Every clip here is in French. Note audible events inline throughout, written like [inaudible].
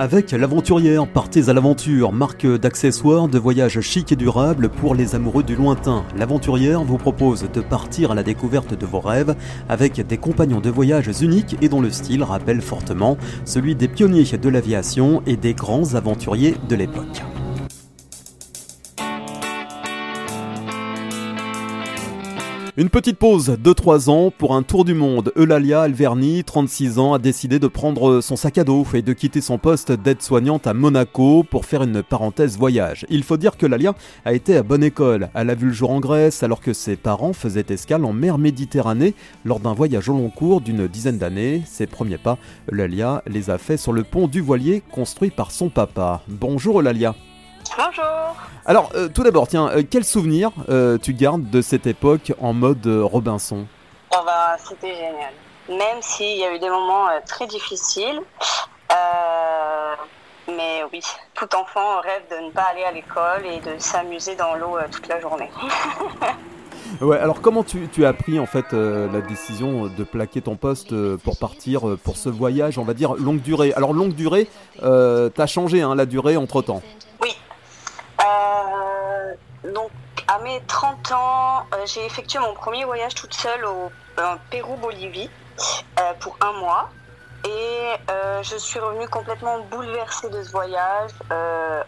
Avec l'aventurière, partez à l'aventure, marque d'accessoires de voyage chic et durable pour les amoureux du lointain. L'aventurière vous propose de partir à la découverte de vos rêves avec des compagnons de voyage uniques et dont le style rappelle fortement celui des pionniers de l'aviation et des grands aventuriers de l'époque. Une petite pause de 3 ans pour un tour du monde. Eulalia Alverni, 36 ans, a décidé de prendre son sac à dos et de quitter son poste d'aide-soignante à Monaco pour faire une parenthèse voyage. Il faut dire que Eulalia a été à bonne école. Elle a vu le jour en Grèce alors que ses parents faisaient escale en mer Méditerranée lors d'un voyage au long cours d'une dizaine d'années. Ses premiers pas, Eulalia les a faits sur le pont du voilier construit par son papa. Bonjour Eulalia. Bonjour. Alors, euh, tout d'abord, tiens, euh, quel souvenir euh, tu gardes de cette époque en mode Robinson? Oh bah, C'était génial. Même s'il y a eu des moments très difficiles. mais oui, tout enfant rêve de ne pas aller à l'école et de s'amuser dans l'eau toute la journée. [laughs] Ouais, alors comment tu, as pris en fait la décision de plaquer ton poste pour partir pour ce voyage, on va dire longue durée? Alors longue durée, t'as changé hein, la durée entre temps mes 30 ans, euh, j'ai effectué mon premier voyage toute seule au Pérou-Bolivie euh, pour un mois. Et euh, je suis revenue complètement bouleversée de ce voyage,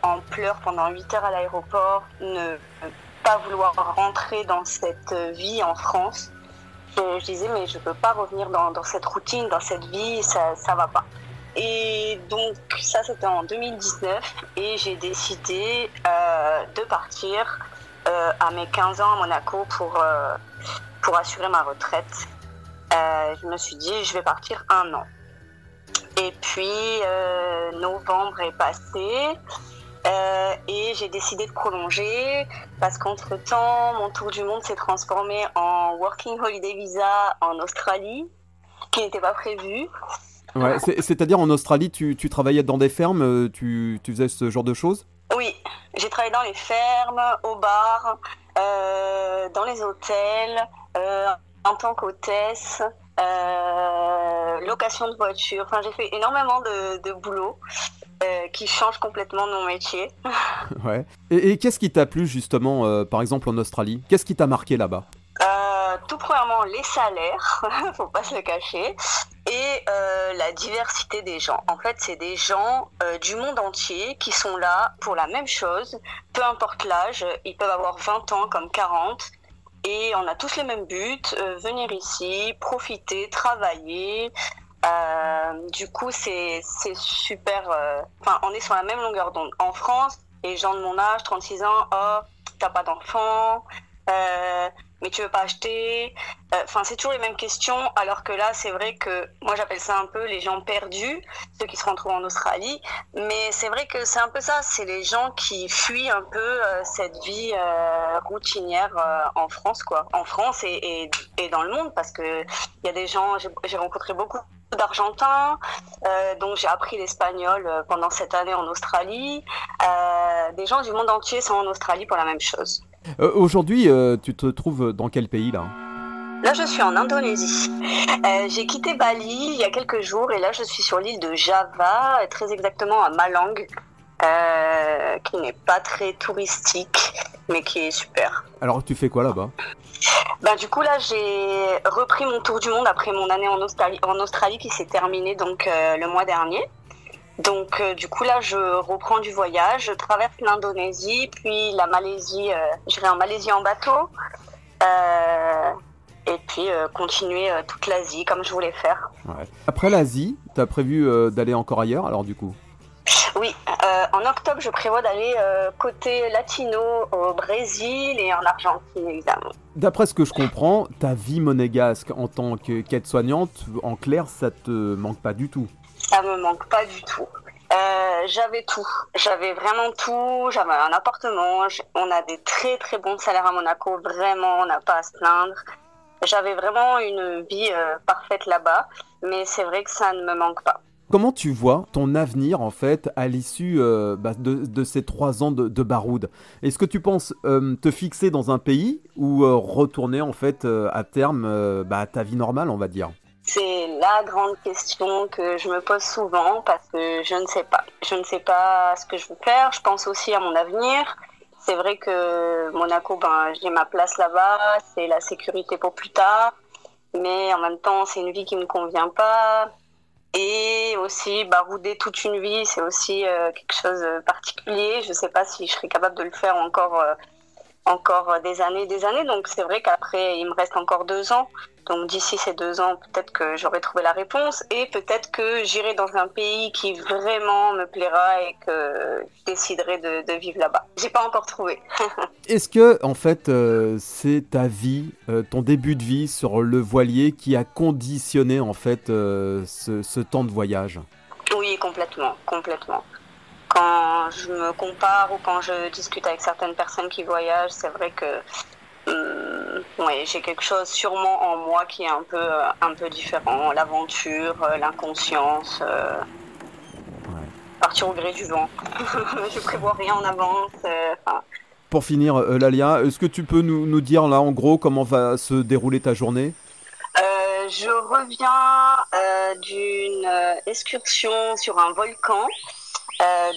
en pleurs pendant 8 heures à l'aéroport, ne pas vouloir rentrer dans cette vie en France. Je, disais, mais je ne peux pas revenir dans, cette routine, dans cette vie, ça ne va pas. Et donc ça c'était en 2019 et j'ai décidé de partir euh, à mes 15 ans à Monaco pour, euh, pour assurer ma retraite. Euh, je me suis dit, je vais partir un an. Et puis, novembre est passé. et j'ai décidé de prolonger parce qu'entre-temps, mon tour du monde s'est transformé en Working Holiday Visa en Australie, qui n'était pas prévu. Ouais, C'est-à-dire en Australie, tu, tu, travaillais dans des fermes, tu, tu faisais ce genre de choses? Oui, j'ai travaillé dans les fermes, au bar, euh, dans les hôtels, euh, en tant qu'hôtesse, euh, location de voiture. Enfin, j'ai fait énormément de, de boulot qui change complètement mon métier. [laughs] ouais. Et, et qu'est-ce qui t'a plu justement, par exemple en Australie? Qu'est-ce qui t'a marqué là-bas? Tout premièrement les salaires, [laughs] faut pas se le cacher, et euh, la diversité des gens. En fait, c'est des gens euh, du monde entier qui sont là pour la même chose, peu importe l'âge, ils peuvent avoir 20 ans comme 40, et on a tous les mêmes buts, euh, venir ici, profiter, travailler. du coup, c'est super. Enfin, on est sur la même longueur d'onde. En France, les gens de mon âge, 36 ans, oh, t'as pas d'enfant, mais tu veux pas acheter euh, Enfin, c'est toujours les mêmes questions, alors que là, c'est vrai que moi, j'appelle ça un peu les gens perdus, ceux qui se retrouvent en Australie. Mais c'est vrai que c'est un peu ça, c'est les gens qui fuient un peu euh, cette vie euh, routinière en France, quoi. En France et, et, dans le monde, parce que il y a des gens, j'ai rencontré beaucoup d'Argentins, euh, donc j'ai appris l'espagnol pendant cette année en Australie. des gens du monde entier sont en Australie pour la même chose. Euh, aujourd'hui, euh, tu te trouves dans quel pays là? Là, je suis en Indonésie. Euh, j'ai quitté Bali il y a quelques jours et là, je suis sur l'île de Java, très exactement à Malang, qui n'est pas très touristique, mais qui est super. Alors, tu fais quoi là-bas? Bah, du coup, là, j'ai repris mon tour du monde après mon année en Australie, en Australie qui s'est terminée donc le mois dernier. Donc euh, du coup là je reprends du voyage, je traverse l'Indonésie, puis la Malaisie, euh, je vais en Malaisie en bateau, euh, et puis continuer toute l'Asie comme je voulais faire. Après l'Asie, tu as prévu d'aller encore ailleurs alors du coup? Oui, en octobre je prévois d'aller côté latino au Brésil et en Argentine évidemment. D'après ce que je comprends, ta vie monégasque en tant qu'aide-soignante, en clair, ça te manque pas du tout? Ça me manque pas du tout. Euh, j'avais tout. J'avais vraiment tout. J'avais un appartement. On a des très très bons salaires à Monaco. Vraiment, on n'a pas à se plaindre. J'avais vraiment une vie euh, parfaite là-bas. Mais c'est vrai que ça ne me manque pas. Comment tu vois ton avenir en fait à l'issue euh, bah, de, ces trois ans de, de Baroud Est-ce que tu penses te fixer dans un pays ou retourner en fait à terme bah, à ta vie normale, on va dire? C'est la grande question que je me pose souvent parce que je ne sais pas. Je ne sais pas ce que je veux faire. Je pense aussi à mon avenir. C'est vrai que Monaco, ben, j'ai ma place là-bas. C'est la sécurité pour plus tard. Mais en même temps, c'est une vie qui me convient pas. Et aussi, barouder toute une vie, c'est aussi euh, quelque chose de particulier. Je ne sais pas si je serais capable de le faire encore, euh, encore des années, des années. Donc c'est vrai qu'après, il me reste encore deux ans. Donc d'ici ces deux ans, peut-être que j'aurai trouvé la réponse et peut-être que j'irai dans un pays qui vraiment me plaira et que je déciderai de, vivre là-bas. J'ai pas encore trouvé. [laughs] Est-ce que en fait euh, c'est ta vie, euh, ton début de vie sur le voilier qui a conditionné en fait euh, ce, ce temps de voyage? Oui, complètement, complètement quand je me compare ou quand je discute avec certaines personnes qui voyagent, c'est vrai que euh, ouais, j'ai quelque chose sûrement en moi qui est un peu, euh, un peu différent. L'aventure, euh, l'inconscience. Partir au gré du vent. [laughs] je prévois rien en avance. Pour finir, Lalia, est-ce que tu peux nous, nous, dire là en gros comment va se dérouler ta journée? Je reviens d'une excursion sur un volcan.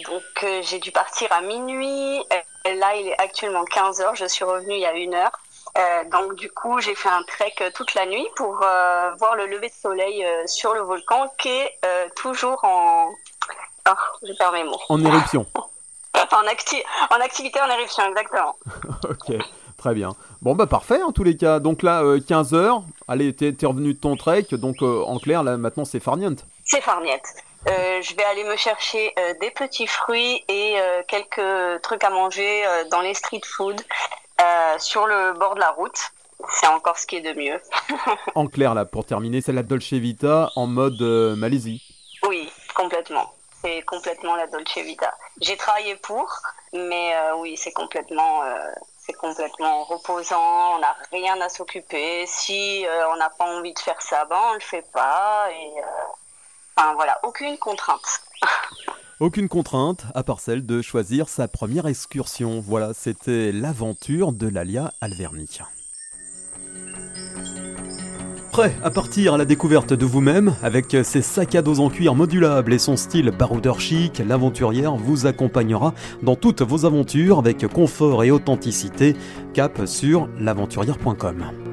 donc j'ai dû partir à minuit. Là, il est actuellement 15 heures. Je suis revenue il y a une heure. Euh, donc du coup, j'ai fait un trek toute la nuit pour euh, voir le lever de soleil euh, sur le volcan qui est toujours en... Oh, je perds mes mots. En éruption. [laughs] en, en activité en éruption, exactement. [laughs] ok, très bien. Bon bah parfait en tous les cas. Donc là, 15 heures. Allez, t'es es revenu de ton trek. Donc en clair, là maintenant c'est farniente. C'est farniente. je vais aller me chercher des petits fruits et quelques trucs à manger dans les street food. Euh, sur le bord de la route. C'est encore ce qui est de mieux. [laughs] en clair, là, pour terminer, c'est la Dolce Vita en mode euh, Malaisie. Oui, complètement. C'est complètement la Dolce Vita. J'ai travaillé pour, mais euh, oui, c'est complètement, c'est complètement reposant. On n'a rien à s'occuper. Si on n'a pas envie de faire ça, ben on le fait pas. Et enfin voilà, aucune contrainte. [laughs] Aucune contrainte, à part celle de choisir sa première excursion. Voilà, c'était l'aventure de Lalia Alverni. Prêt à partir à la découverte de vous-même, avec ses sacs à dos en cuir modulables et son style baroudeur chic, l'aventurière vous accompagnera dans toutes vos aventures avec confort et authenticité. Cap sur l'aventurière.com.